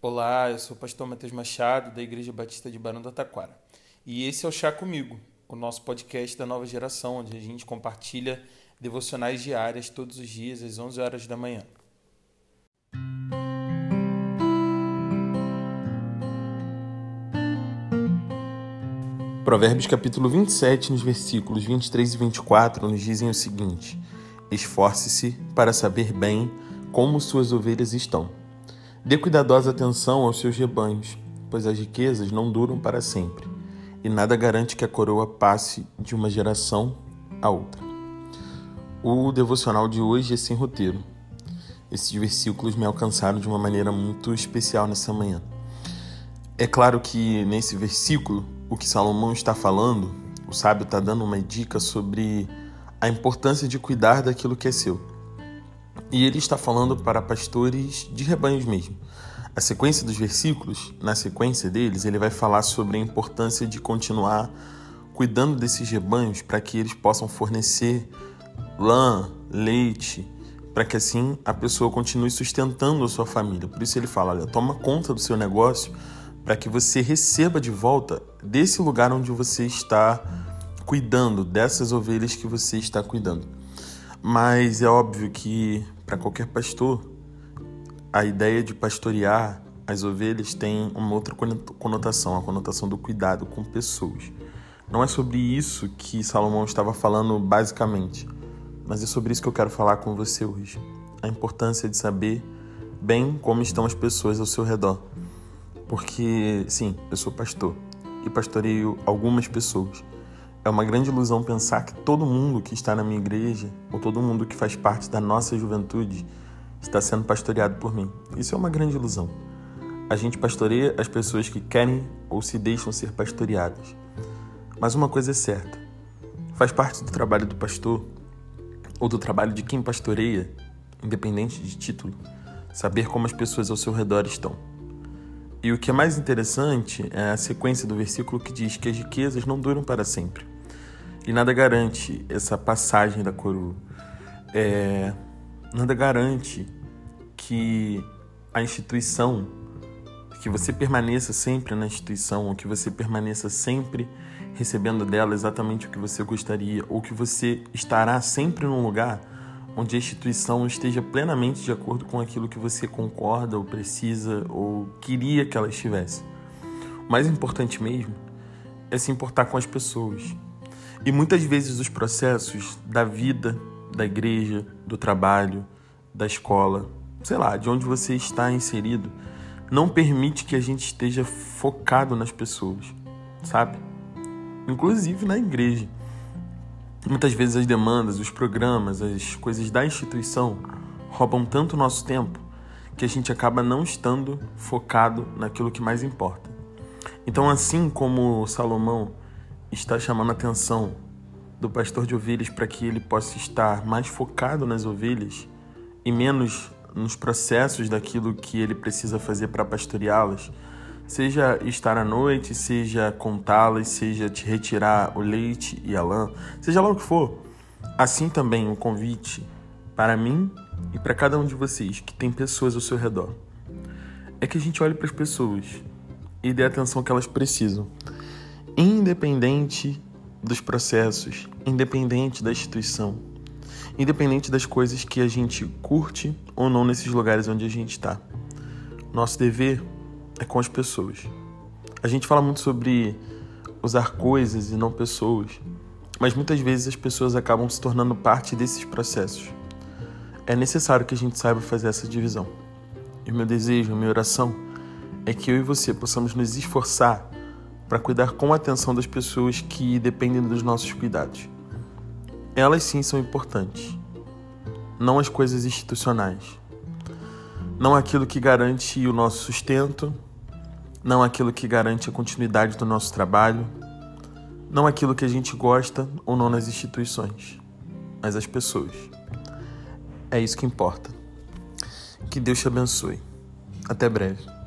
Olá, eu sou o pastor Matheus Machado, da Igreja Batista de Barão do Taquara. E esse é o Chá Comigo, o nosso podcast da nova geração, onde a gente compartilha devocionais diárias todos os dias às 11 horas da manhã. Provérbios capítulo 27, nos versículos 23 e 24, nos dizem o seguinte: Esforce-se para saber bem como suas ovelhas estão. Dê cuidadosa atenção aos seus rebanhos, pois as riquezas não duram para sempre, e nada garante que a coroa passe de uma geração a outra. O devocional de hoje é sem roteiro. Esses versículos me alcançaram de uma maneira muito especial nessa manhã. É claro que nesse versículo, o que Salomão está falando, o sábio está dando uma dica sobre a importância de cuidar daquilo que é seu. E ele está falando para pastores de rebanhos mesmo. A sequência dos versículos, na sequência deles, ele vai falar sobre a importância de continuar cuidando desses rebanhos para que eles possam fornecer lã, leite, para que assim a pessoa continue sustentando a sua família. Por isso ele fala: olha, toma conta do seu negócio para que você receba de volta desse lugar onde você está cuidando, dessas ovelhas que você está cuidando. Mas é óbvio que para qualquer pastor, a ideia de pastorear as ovelhas tem uma outra conotação, a conotação do cuidado com pessoas. Não é sobre isso que Salomão estava falando basicamente, mas é sobre isso que eu quero falar com você hoje. A importância de saber bem como estão as pessoas ao seu redor. Porque, sim, eu sou pastor e pastoreio algumas pessoas. É uma grande ilusão pensar que todo mundo que está na minha igreja, ou todo mundo que faz parte da nossa juventude, está sendo pastoreado por mim. Isso é uma grande ilusão. A gente pastoreia as pessoas que querem ou se deixam ser pastoreadas. Mas uma coisa é certa: faz parte do trabalho do pastor, ou do trabalho de quem pastoreia, independente de título, saber como as pessoas ao seu redor estão. E o que é mais interessante é a sequência do versículo que diz que as riquezas não duram para sempre. E nada garante essa passagem da coroa. É, nada garante que a instituição, que você permaneça sempre na instituição, ou que você permaneça sempre recebendo dela exatamente o que você gostaria, ou que você estará sempre num lugar onde a instituição esteja plenamente de acordo com aquilo que você concorda ou precisa ou queria que ela estivesse. O mais importante mesmo é se importar com as pessoas. E muitas vezes os processos da vida, da igreja, do trabalho, da escola, sei lá, de onde você está inserido, não permite que a gente esteja focado nas pessoas, sabe? Inclusive na igreja. Muitas vezes as demandas, os programas, as coisas da instituição roubam tanto nosso tempo que a gente acaba não estando focado naquilo que mais importa. Então, assim como Salomão está chamando a atenção do pastor de ovelhas para que ele possa estar mais focado nas ovelhas e menos nos processos daquilo que ele precisa fazer para pastoreá-las, Seja estar à noite, seja contá-las, seja te retirar o leite e a lã, seja lá o que for. Assim também o um convite para mim e para cada um de vocês que tem pessoas ao seu redor. É que a gente olhe para as pessoas e dê a atenção que elas precisam, independente dos processos, independente da instituição, independente das coisas que a gente curte ou não nesses lugares onde a gente está. Nosso dever é com as pessoas. A gente fala muito sobre usar coisas e não pessoas, mas muitas vezes as pessoas acabam se tornando parte desses processos. É necessário que a gente saiba fazer essa divisão. E meu desejo, minha oração é que eu e você possamos nos esforçar para cuidar com atenção das pessoas que dependem dos nossos cuidados. Elas sim são importantes, não as coisas institucionais. Não aquilo que garante o nosso sustento, não aquilo que garante a continuidade do nosso trabalho, não aquilo que a gente gosta ou não nas instituições, mas as pessoas. É isso que importa. Que Deus te abençoe. Até breve.